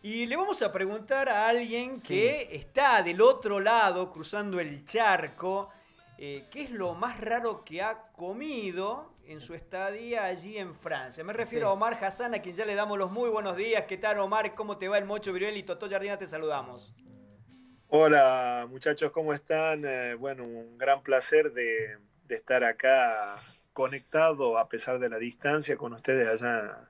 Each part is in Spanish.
Y le vamos a preguntar a alguien que está del otro lado, cruzando el charco, eh, ¿qué es lo más raro que ha comido en su estadía allí en Francia? Me refiero a Omar Hassan, a quien ya le damos los muy buenos días. ¿Qué tal, Omar? ¿Cómo te va el Mocho Viruel y Totó Jardina? Te saludamos. Hola, muchachos, ¿cómo están? Eh, bueno, un gran placer de, de estar acá conectado a pesar de la distancia con ustedes allá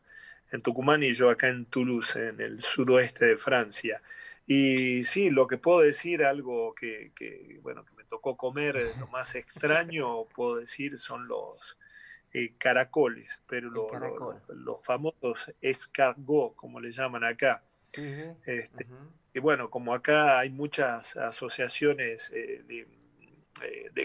en Tucumán y yo acá en Toulouse, en el sudoeste de Francia. Y sí, lo que puedo decir, algo que, bueno, que me tocó comer, eh, lo más extraño, puedo decir, son los eh, caracoles, pero los famosos escargots, como le llaman acá. este, Y bueno, como acá hay muchas asociaciones eh, de,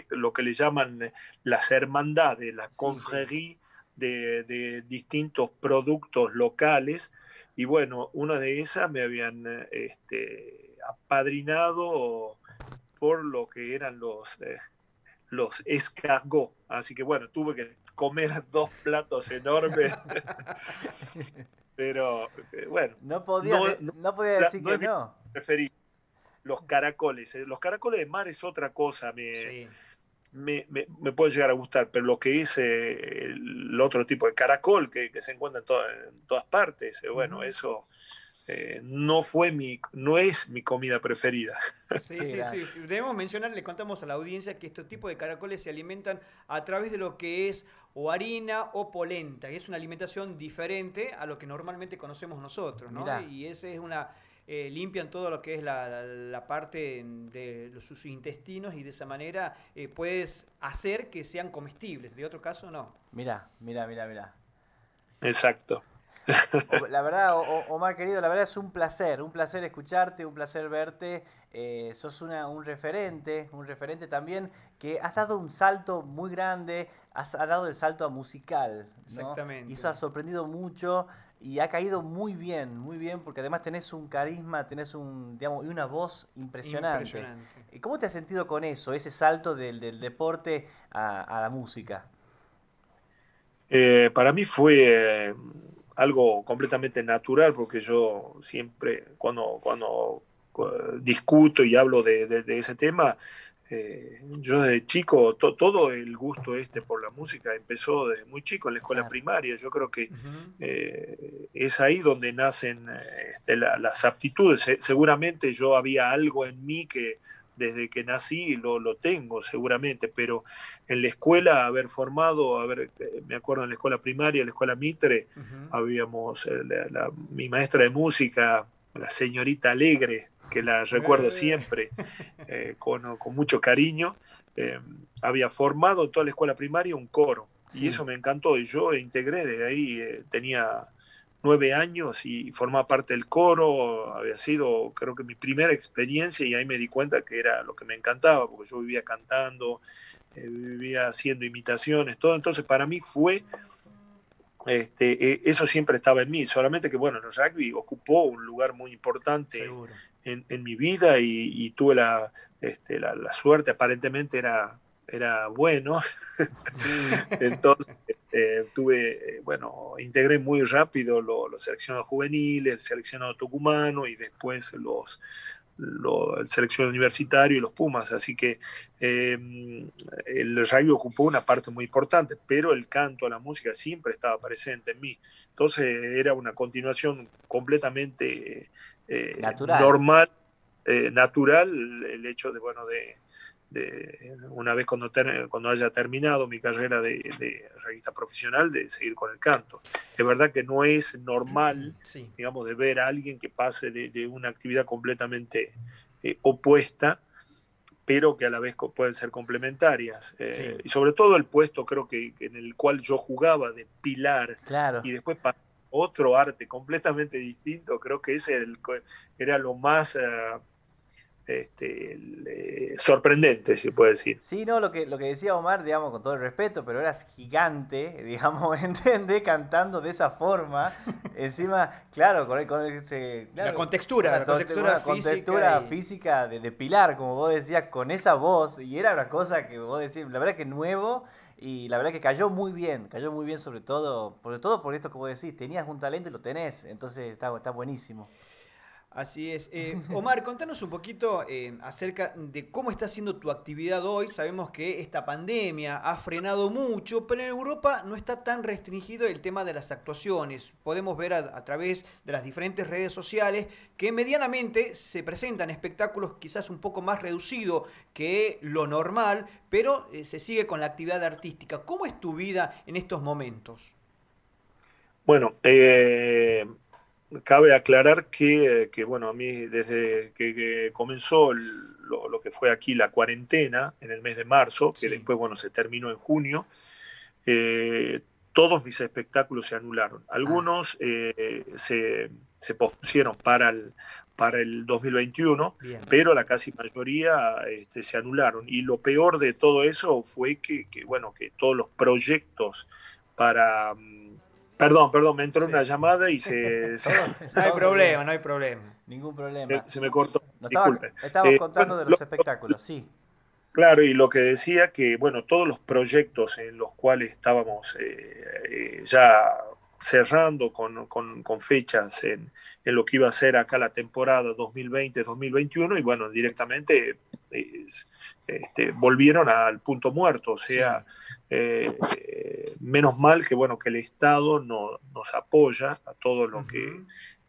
lo que le llaman las hermandades, la confrérie, de, distintos productos locales y bueno, una de esas me habían este, apadrinado por lo que eran los, eh, los escargots. Así que bueno, tuve que comer dos platos enormes. Pero eh, bueno. No podía, no, podía decir que no. Preferí los caracoles. Eh, los caracoles de mar es otra cosa. Me, me, me, puede llegar a gustar, pero lo que es eh, el otro tipo de caracol que, se encuentra en, todas partes, eh, bueno, eso eh, no fue mi, no es mi comida preferida. Sí, sí, sí. Debemos mencionar, le contamos a la audiencia que este tipo de caracoles se alimentan a través de lo que es o harina o polenta, y es una alimentación diferente a lo que normalmente conocemos nosotros, ¿no? Y esa es una eh, limpian todo lo que es la, parte de sus intestinos y de esa manera eh, puedes hacer que sean comestibles. De otro caso, no. Mira, mira, mira, mira. Exacto. La verdad, Omar querido, la verdad es un placer, un placer escucharte, un placer verte. Eh, sos una, un referente, un referente también que has dado un salto muy grande, has, dado el salto a musical. Exactamente. Y eso ha sorprendido mucho y ha caído muy bien, muy bien, porque además tenés un carisma, tenés un, digamos, y una voz impresionante. impresionante. ¿Cómo te has sentido con eso, ese salto del, deporte a, la música? Eh, para mí fue eh, algo completamente natural, porque yo siempre, cuando, cuando eh, discuto y hablo de ese tema, eh, yo desde chico, todo el gusto este por la música empezó desde muy chico en la escuela primaria. Yo creo que eh, es ahí donde nacen este, las aptitudes. seguramente yo había algo en mí que desde que nací lo, lo tengo, seguramente, pero en la escuela haber formado, haber, eh, me acuerdo en la escuela primaria, en la escuela Mitre, habíamos, mi maestra de música, la señorita Alegre, que la recuerdo siempre eh, con, con, mucho cariño, eh, había formado en toda la escuela primaria un coro. Y eso me encantó. Y yo integré desde ahí, eh, tenía nueve años y formaba parte del coro. Había sido, creo que mi primera experiencia y ahí me di cuenta que era lo que me encantaba, porque yo vivía cantando, vivía haciendo imitaciones, todo. Entonces para mí fue este, eso siempre estaba en mí, solamente que bueno, el rugby ocupó un lugar muy importante en, mi vida y, tuve este, la, la, suerte, aparentemente era, era bueno. Entonces, este, tuve, bueno, integré muy rápido los seleccionados juveniles, el seleccionado tucumano y después los, el seleccionado universitario y los Pumas, así que em, el rugby ocupó una parte muy importante, pero el canto, la música siempre estaba presente en mí. Entonces era una continuación completamente eh, normal, eh, natural, el hecho de, bueno, de, una vez cuando, cuando haya terminado mi carrera de, de profesional, de seguir con el canto. Es verdad que no es normal, digamos, de ver a alguien que pase de, una actividad completamente eh, opuesta, pero que a la vez pueden ser complementarias. Y sobre todo el puesto, creo que en el cual yo jugaba de pilar claro. y después otro arte completamente distinto, creo que ese era, lo más eh, este, sorprendente, si puede decir. Sí, no, lo que, lo que decía Omar, digamos, con todo el respeto, pero eras gigante, digamos, ¿entendés? Cantando de esa forma. Encima, claro, con, con ese... la contextura, la, contextura, física, de, de, Pilar, como vos decías, con esa voz, y era una cosa que vos decís, la verdad que nuevo y la verdad que cayó muy bien, cayó muy bien sobre todo, sobre todo por esto vos decís, tenías un talento y lo tenés, entonces está, está buenísimo. Así es. Eh, Omar, contanos un poquito eh, acerca de cómo está siendo tu actividad hoy. Sabemos que esta pandemia ha frenado mucho, pero en Europa no está tan restringido el tema de las actuaciones. Podemos ver a, través de las diferentes redes sociales que medianamente se presentan espectáculos quizás un poco más reducidos que lo normal, pero eh, se sigue con la actividad artística. ¿Cómo es tu vida en estos momentos? Bueno, eh, cabe aclarar que, bueno, a mí desde que, comenzó lo, que fue aquí la cuarentena en el mes de marzo, que después, bueno, se terminó en junio, eh, todos mis espectáculos se anularon. Algunos eh, se, se, pospusieron para el, para el 2021, pero la casi mayoría este, se anularon. Y lo peor de todo eso fue que, que bueno, que todos los proyectos para mm, Perdón, perdón, me entró una llamada y se... no hay problema, no hay problema. Ningún problema. Se me cortó. Disculpe. Estabas eh, contando de los espectáculos, sí. Claro, y lo que decía que, bueno, todos los proyectos en los cuales estábamos eh, eh, ya cerrando con, fechas en, lo que iba a ser acá la temporada 2020-2021 y bueno, directamente este, volvieron al punto muerto, o sea, eh, menos mal que bueno que el Estado no, nos apoya a todo lo que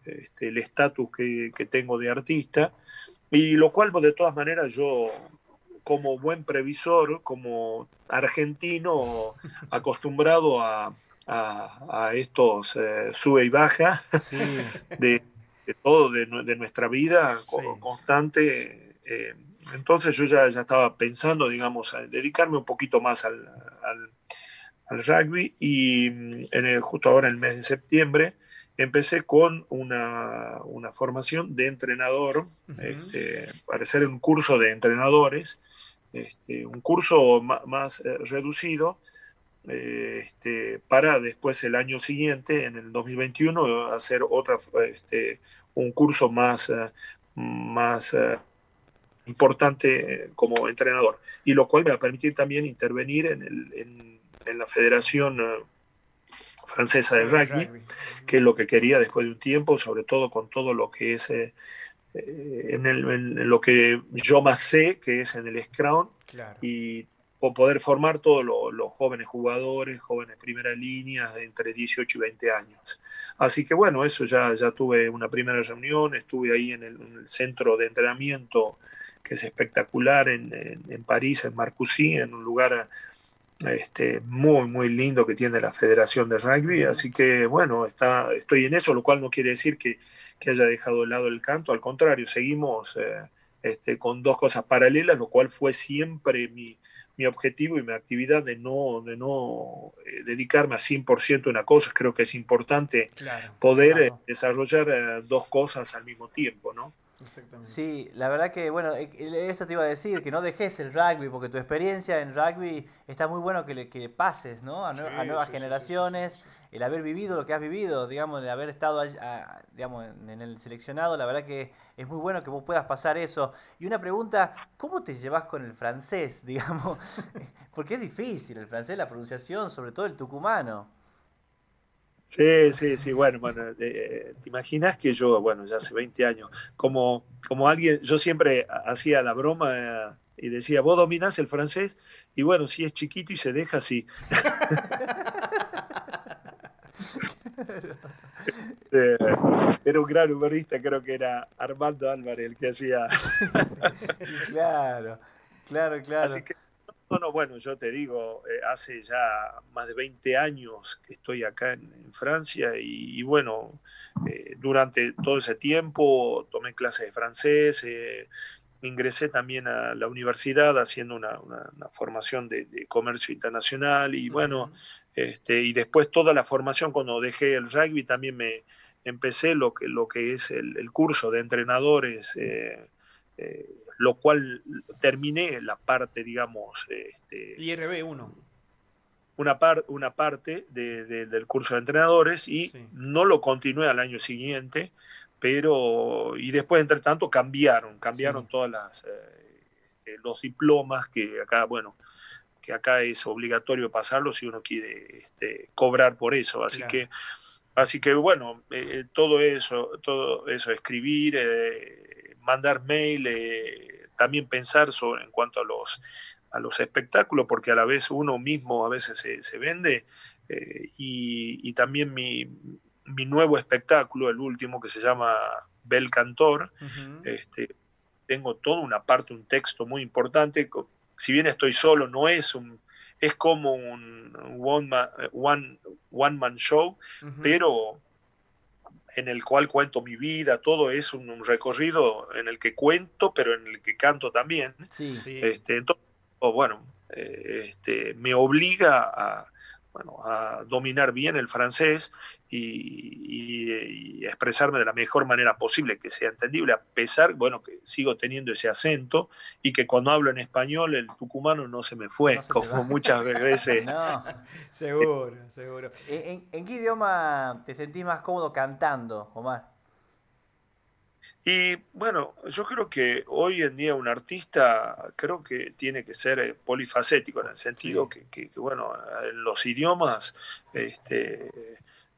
este, el estatus que, tengo de artista. Y lo cual pues, de todas maneras yo como buen previsor, como argentino acostumbrado a, a, estos eh, sube y baja de, todo de, nuestra vida constante. Eh, entonces yo ya, ya estaba pensando, digamos, a dedicarme un poquito más al, rugby y mm, en el, justo ahora en el mes de septiembre empecé con una, formación de entrenador, este, para hacer un curso de entrenadores, este, un curso más, eh, reducido, este, para después el año siguiente, en el 2021, hacer otra, este, un curso más, eh, más eh, importante como entrenador. Y lo cual me va a permitir también intervenir en, el, en, la Federación eh, Francesa de Rugby, que es lo que quería después de un tiempo, sobre todo con todo lo que es... en, el, lo que yo más sé, que es en el Scrum, y poder formar todos los jóvenes jugadores, jóvenes primera línea, de entre 18 y 20 años. Así que bueno, eso ya, ya tuve una primera reunión, estuve ahí en el, centro de entrenamiento que es espectacular en, en, París, en Marcoussis, en un lugar este, muy, muy lindo que tiene la Federación de Rugby. Así que bueno, está, estoy en eso, lo cual no quiere decir que, que haya dejado de lado el canto, al contrario, seguimos eh, este, con dos cosas paralelas, lo cual fue siempre mi, mi objetivo y mi actividad de no, de no eh, dedicarme a 100% a una cosa. Creo que es importante poder eh, desarrollar eh, dos cosas al mismo tiempo, ¿no? Sí, la verdad que, bueno, eso te iba a decir, que no dejes el rugby, porque tu experiencia en rugby está muy bueno que le que pases, ¿no? A, nuevas generaciones el haber vivido lo que has vivido, digamos, el haber estado digamos, en el seleccionado, la verdad que es muy bueno que vos puedas pasar eso. Y una pregunta, ¿cómo te llevas con el francés, digamos? Porque es difícil el francés, la pronunciación, sobre todo el tucumano. Sí, sí, sí, bueno, bueno, eh, te imaginas que yo, bueno, ya hace 20 años, como, como alguien, yo siempre hacía la broma eh, y decía, vos dominás el francés, y bueno, si es chiquito y se deja así. Eh, era un gran humorista, creo que era Armando Álvarez el que hacía. claro, claro, claro. Así que, no, bueno, yo te digo, eh, hace ya más de 20 años que estoy acá en, Francia y, bueno, eh, durante todo ese tiempo tomé clases de francés, ingresé también a la universidad haciendo una, formación de, comercio internacional y bueno, este, y después toda la formación cuando dejé el rugby también me empecé lo que, lo que es el, curso de entrenadores, eh, eh, lo cual terminé la parte, digamos... Este, IRB 1. Una, una parte del curso de entrenadores y no lo continué al año siguiente, pero y después entre tanto cambiaron, cambiaron todas las eh, los diplomas que acá, bueno, que acá es obligatorio pasarlo si uno quiere este, cobrar por eso. Así que Así que bueno, eh, todo eso, todo eso, escribir, mandar mail, también pensar sobre, en cuanto a los, a los espectáculos, porque a la vez uno mismo a veces se, vende, y, también mi, mi, nuevo espectáculo, el último, que se llama Bel Cantor, este, tengo toda una parte, un texto muy importante, si bien estoy solo, no es un es como un one man, one, one man show, pero en el cual cuento mi vida, todo es un, recorrido en el que cuento, pero en el que canto también. Sí. Este, entonces, bueno, eh, este, me obliga a, bueno, a dominar bien el francés y, expresarme de la mejor manera posible, que sea entendible, a pesar, bueno, que sigo teniendo ese acento y que cuando hablo en español el tucumano no se me fue, como muchas veces. no, seguro, seguro. ¿En, ¿En, qué idioma te sentís más cómodo cantando, Omar? Y bueno, yo creo que hoy en día un artista creo que tiene que ser eh, polifacético en el sentido que, bueno, en los idiomas, este,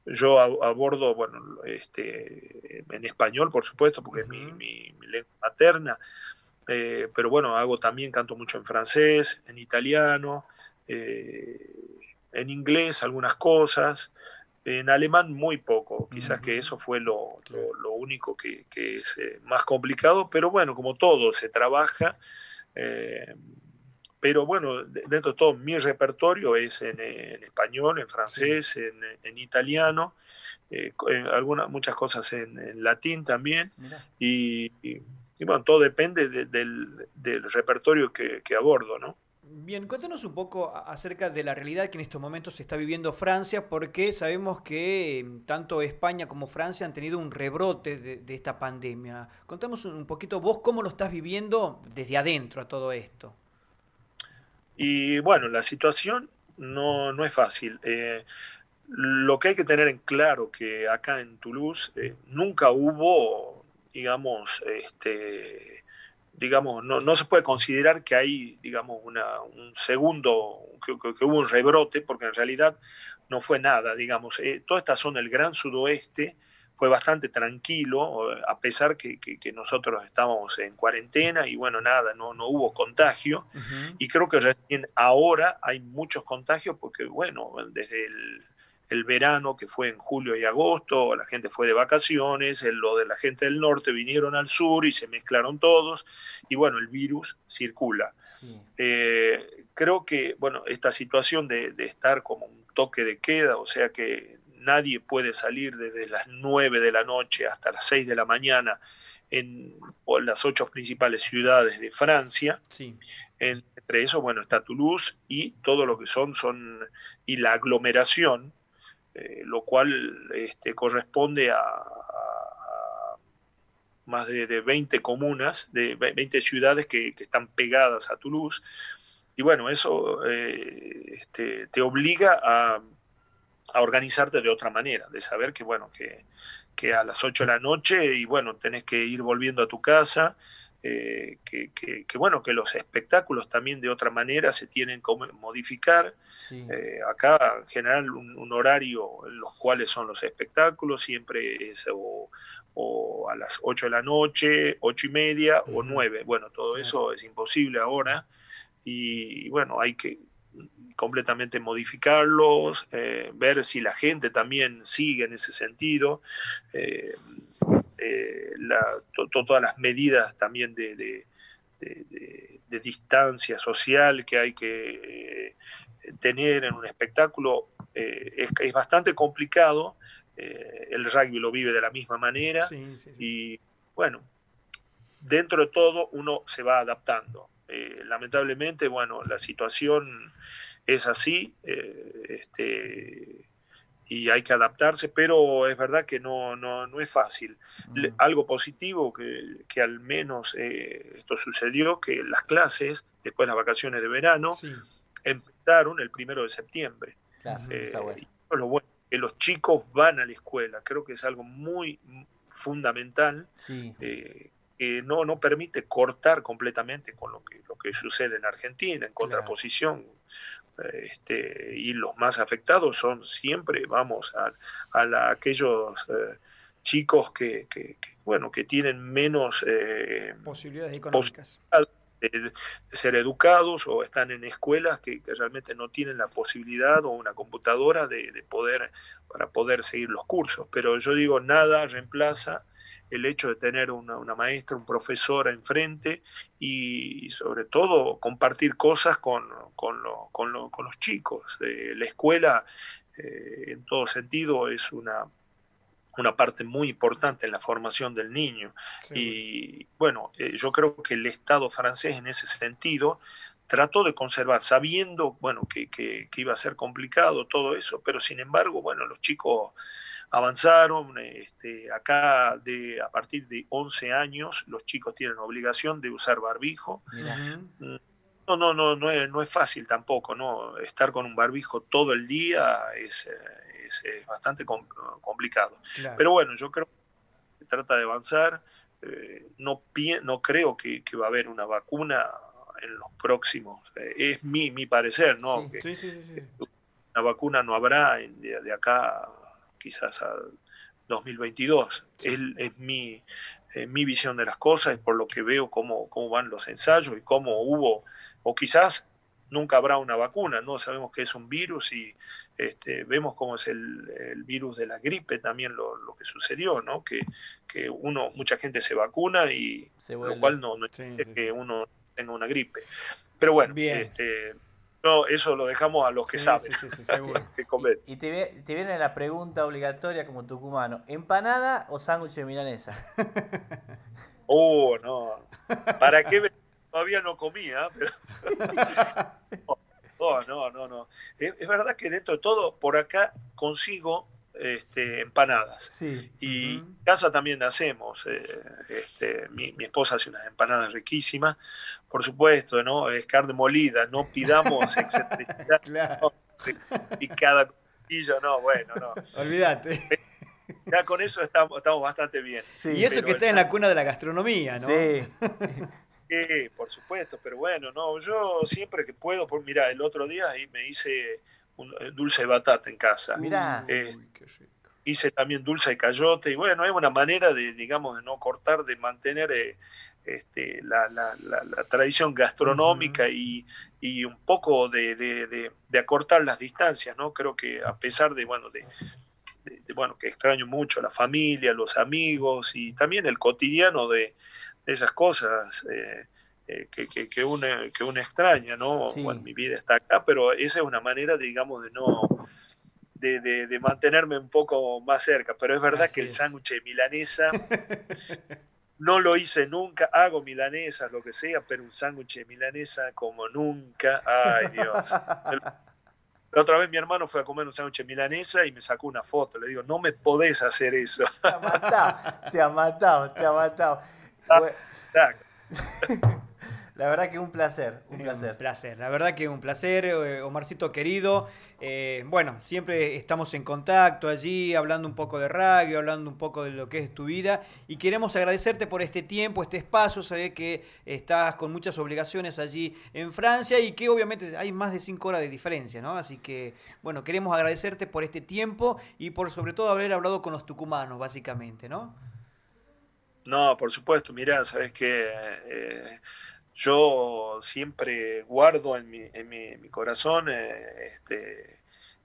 yo abordo, bueno, este, en español, por supuesto, porque es mi, lengua materna, eh, pero bueno, hago también, canto mucho en francés, en italiano, eh, en inglés algunas cosas, en alemán muy poco, quizás que eso fue lo, lo, único que, que es eh, más complicado, pero bueno, como todo, se trabaja. Eh, pero bueno, dentro de todo mi repertorio es en, español, en francés, en, en, italiano, eh, algunas, muchas cosas en, latín también. Y, y, bueno, todo depende del, del, repertorio que, que abordo, ¿no? Bien, cuéntanos un poco acerca de la realidad que en estos momentos se está viviendo Francia, porque sabemos que em, tanto España como Francia han tenido un rebrote de, esta pandemia. Contamos un poquito vos cómo lo estás viviendo desde adentro a todo esto. Y bueno, la situación no, no es fácil. Eh, lo que hay que tener en claro que acá en Toulouse eh, nunca hubo, digamos, este, digamos, no, no, se puede considerar que hay, digamos, una, un segundo, que, hubo un rebrote, porque en realidad no fue nada, digamos. Eh, toda esta zona del Gran Sudoeste fue bastante tranquilo, a pesar que, que, nosotros estábamos en cuarentena y bueno, nada, no, no hubo contagio. Y creo que recién ahora hay muchos contagios porque, bueno, desde el el verano que fue en julio y agosto, la gente fue de vacaciones, lo de la gente del norte vinieron al sur y se mezclaron todos y bueno, el virus circula. Eh, creo que, bueno, esta situación de, estar como un toque de queda, o sea que nadie puede salir desde las 9 de la noche hasta las 6 de la mañana en, las ocho principales ciudades de Francia. entre eso, bueno, está Toulouse y todo lo que son, son, y la aglomeración, eh, lo cual este, corresponde a, más de, 20 comunas, de 20 ciudades que, están pegadas a Toulouse. Y bueno, eso eh, este, te obliga a, organizarte de otra manera, de saber que, bueno, que, que, a las 8 de la noche y bueno, tenés que ir volviendo a tu casa, eh, que, bueno, que los espectáculos también de otra manera se tienen que modificar. Eh, acá en general un, horario en los cuales son los espectáculos siempre es o, a las 8 de la noche, 8 y media o 9. Bueno, todo eso es imposible ahora y bueno, hay que completamente modificarlos, eh, ver si la gente también sigue en ese sentido, eh, eh, todas las medidas también de, distancia social que hay que tener en un espectáculo es, es, bastante complicado, el rugby lo vive de la misma manera y bueno, dentro de todo uno se va adaptando. lamentablemente, bueno, la situación es así eh, este, y hay que adaptarse, pero es verdad que no, no, es fácil. Algo positivo que, que al menos eh, esto sucedió, que las clases, después de las vacaciones de verano, empezaron el primero de septiembre. Eh, lo bueno, que los chicos van a la escuela, creo que es algo muy fundamental. que no, no permite cortar completamente con lo que, lo que sucede en Argentina, en contraposición este, y los más afectados son siempre, vamos, a, a aquellos eh, chicos que, que, bueno, que tienen menos eh, posibilidades económicas. de, ser educados o están en escuelas que, realmente no tienen la posibilidad o una computadora de, de, poder para poder seguir los cursos. Pero yo digo, nada reemplaza el hecho de tener una, maestra, un profesor enfrente y, sobre todo compartir cosas con, con, los chicos. Eh, la escuela, eh, en todo sentido, es una, una parte muy importante en la formación del niño. Y bueno, eh, yo creo que el Estado francés en ese sentido trató de conservar, sabiendo, bueno, que, que, que, iba a ser complicado todo eso, pero sin embargo, bueno, los chicos avanzaron. Este, acá de, a partir de 11 años los chicos tienen obligación de usar barbijo. Mm, no, no, no, no es, no es fácil tampoco, ¿no? Estar con un barbijo todo el día es, es, bastante complicado. Pero bueno, yo creo que se trata de avanzar. Eh, no, no creo que, que, va a haber una vacuna en los próximos. Eh, es mi, mi parecer, ¿no? Sí, sí, sí, una vacuna no habrá de, de acá quizás a 2022. Es, es mi, eh, mi visión de las cosas, es por lo que veo cómo, cómo van los ensayos y cómo hubo, o quizás nunca habrá una vacuna, ¿no? Sabemos que es un virus y este, vemos cómo es el, el, virus de la gripe también lo, lo que sucedió, ¿no? Que, que, uno, mucha gente se vacuna y lo cual no, no es que uno tenga una gripe. Pero bueno, este, eso lo dejamos a los que saben. y, te, viene la pregunta obligatoria como tucumano: ¿empanada o sándwich de milanesa? Oh, no. ¿Para qué? Todavía no comía, pero. No, no, no, no. Es, verdad que dentro de todo, por acá consigo este, empanadas. Y en casa también hacemos. Eh, este, mi, mi, esposa hace unas empanadas riquísimas por supuesto, ¿no? Es carne molida, no pidamos excentricidad. claro. Y cada cuchillo, no, bueno, no. Olvídate. Ya con eso estamos, estamos bastante bien. y eso que está en la cuna de la gastronomía, ¿no? Sí. sí, por supuesto, pero bueno, no, yo siempre que puedo, por, mira, el otro día ahí me hice un eh, dulce de batata en casa. Mira. Eh, hice también dulce de cayote y bueno, es una manera de, digamos, de no cortar, de mantener eh, este, la, tradición gastronómica y, un poco de, acortar las distancias, ¿no? Creo que a pesar de, bueno, de, bueno, que extraño mucho a la familia, los amigos y también el cotidiano de, esas cosas eh, eh, que, que, que, uno, que extraña, ¿no? Bueno, mi vida está acá, pero esa es una manera, digamos, de no... De, mantenerme un poco más cerca, pero es verdad que el sándwich milanesa No lo hice nunca, hago milanesas, lo que sea, pero un sándwich de milanesa como nunca. Ay, Dios. La otra vez mi hermano fue a comer un sándwich de milanesa y me sacó una foto. Le digo, no me podés hacer eso. Te ha matado, te ha matado, te ha matado. La verdad que un placer, un placer. Un placer, la verdad que un placer, eh, Omarcito querido. Eh, bueno, siempre estamos en contacto allí, hablando un poco de radio, hablando un poco de lo que es tu vida. Y queremos agradecerte por este tiempo, este espacio. Sabes que estás con muchas obligaciones allí en Francia y que obviamente hay más de cinco horas de diferencia, ¿no? Así que, bueno, queremos agradecerte por este tiempo y por sobre todo haber hablado con los tucumanos, básicamente, ¿no? No, por supuesto, mira, sabes que eh, yo siempre guardo en mi, en mi, corazón eh, este,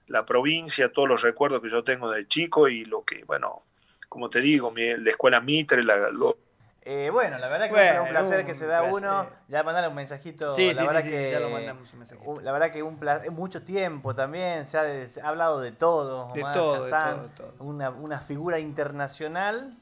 la provincia, todos los recuerdos que yo tengo de chico y lo que, bueno, como te digo, mi, la escuela Mitre, la, eh, bueno, la verdad que es un placer que se da uno. Ya mandar un mensajito. Sí, la verdad que, ya lo mandamos un mensajito. La verdad que un placer, mucho tiempo también. Se ha, hablado de todo. De todo, de todo, Una, una figura internacional